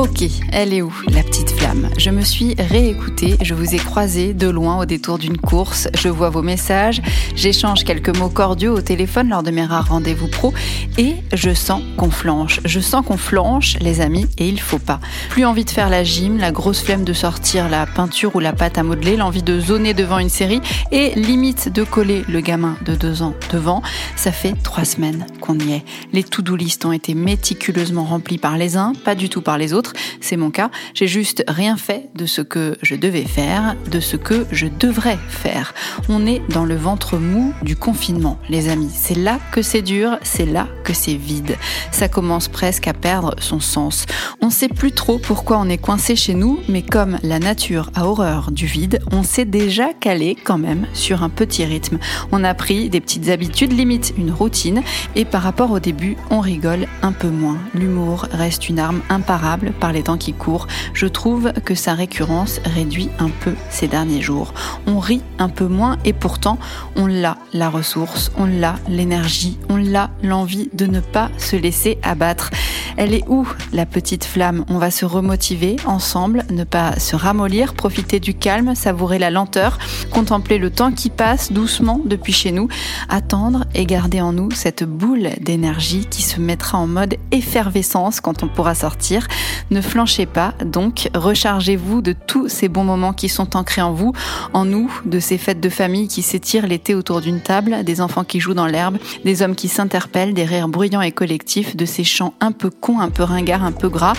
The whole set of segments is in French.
Ok, elle est où, la petite flamme? Je me suis réécoutée, je vous ai croisé de loin au détour d'une course, je vois vos messages, j'échange quelques mots cordiaux au téléphone lors de mes rares rendez-vous pro et je sens qu'on flanche. Je sens qu'on flanche, les amis, et il faut pas. Plus envie de faire la gym, la grosse flemme de sortir la peinture ou la pâte à modeler, l'envie de zoner devant une série et limite de coller le gamin de deux ans devant. Ça fait trois semaines qu'on y est. Les to-do list ont été méticuleusement remplis par les uns, pas du tout par les autres. C'est mon cas. J'ai juste rien fait de ce que je devais faire, de ce que je devrais faire. On est dans le ventre mou du confinement, les amis. C'est là que c'est dur, c'est là que c'est vide. Ça commence presque à perdre son sens. On sait plus trop pourquoi on est coincé chez nous, mais comme la nature a horreur du vide, on s'est déjà calé quand même sur un petit rythme. On a pris des petites habitudes, limite une routine, et par rapport au début, on rigole un peu moins. L'humour reste une arme imparable par les temps qui courent, je trouve que sa récurrence réduit un peu ces derniers jours. On rit un peu moins et pourtant on l'a la ressource, on l'a l'énergie, on l'a l'envie de ne pas se laisser abattre. Elle est où la petite flamme? On va se remotiver ensemble, ne pas se ramollir, profiter du calme, savourer la lenteur, contempler le temps qui passe doucement depuis chez nous, attendre et garder en nous cette boule d'énergie qui se mettra en mode effervescence quand on pourra sortir. Ne flanchez pas, donc rechargez-vous de tous ces bons moments qui sont ancrés en vous, en nous, de ces fêtes de famille qui s'étirent l'été autour d'une table, des enfants qui jouent dans l'herbe, des hommes qui s'interpellent, des rires bruyants et collectifs, de ces chants un peu cons, un peu ringards, un peu gras,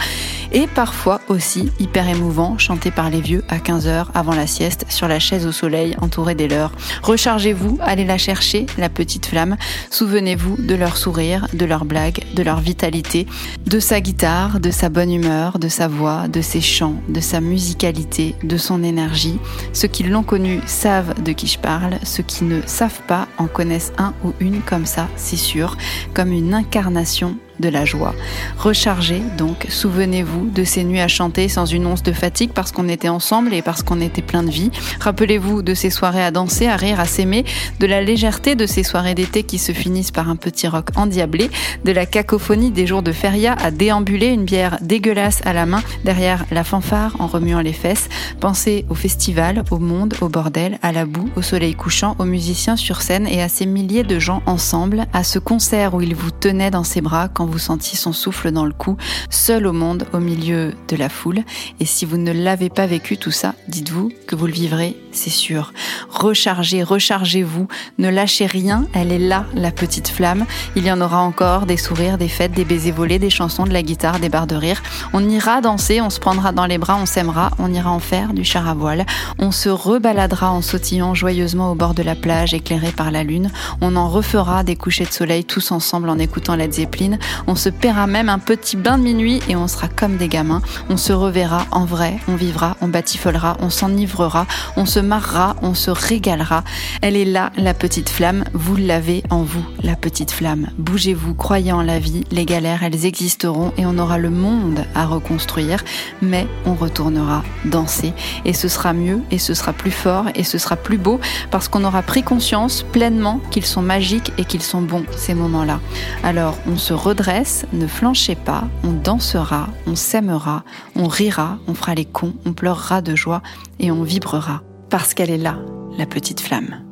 et parfois aussi hyper émouvants, chantés par les vieux à 15h avant la sieste, sur la chaise au soleil, entourés des leurs. Rechargez-vous, allez la chercher, la petite flamme. Souvenez-vous de leur sourire, de leurs blagues, de leur vitalité, de sa guitare, de sa bonne humeur, de sa voix, de ses chants, de sa musicalité, de son énergie. Ceux qui l'ont connu savent de qui je parle, ceux qui ne savent pas en connaissent un ou une comme ça, c'est sûr, comme une incarnation de la joie. Rechargez donc, souvenez-vous de ces nuits à chanter sans une once de fatigue parce qu'on était ensemble et parce qu'on était plein de vie. Rappelez-vous de ces soirées à danser, à rire, à s'aimer, de la légèreté de ces soirées d'été qui se finissent par un petit rock endiablé, de la cacophonie des jours de feria à déambuler une bière dégueulasse à la main derrière la fanfare en remuant les fesses. Pensez au festival, au monde, au bordel, à la boue, au soleil couchant, aux musiciens sur scène et à ces milliers de gens ensemble, à ce concert où il vous tenait dans ses bras quand vous sentiez son souffle dans le cou, seul au monde, au milieu de la foule. Et si vous ne l'avez pas vécu tout ça, dites-vous que vous le vivrez, c'est sûr. Rechargez, rechargez-vous, ne lâchez rien, elle est là, la petite flamme. Il y en aura encore, des sourires, des fêtes, des baisers volés, des chansons, de la guitare, des barres de rire. On ira danser, on se prendra dans les bras, on s'aimera, on ira en faire du char à voile. On se rebaladera en sautillant joyeusement au bord de la plage éclairée par la lune. On en refera des couchers de soleil tous ensemble en écoutant Led Zeppelin. On se paiera même un petit bain de minuit et on sera comme des gamins. On se reverra en vrai, on vivra, on batifolera, on s'enivrera, on se marrera, on se régalera. Elle est là, la petite flamme. Vous l'avez en vous, la petite flamme. Bougez-vous, croyez en la vie. Les galères, elles existeront et on aura le monde à reconstruire. Mais on retournera danser et ce sera mieux et ce sera plus fort et ce sera plus beau parce qu'on aura pris conscience pleinement qu'ils sont magiques et qu'ils sont bons ces moments-là. Alors on se redresse, ne flanchez pas, on dansera, on s'aimera, on rira, on fera les cons, on pleurera de joie et on vibrera parce qu'elle est là, la petite flamme.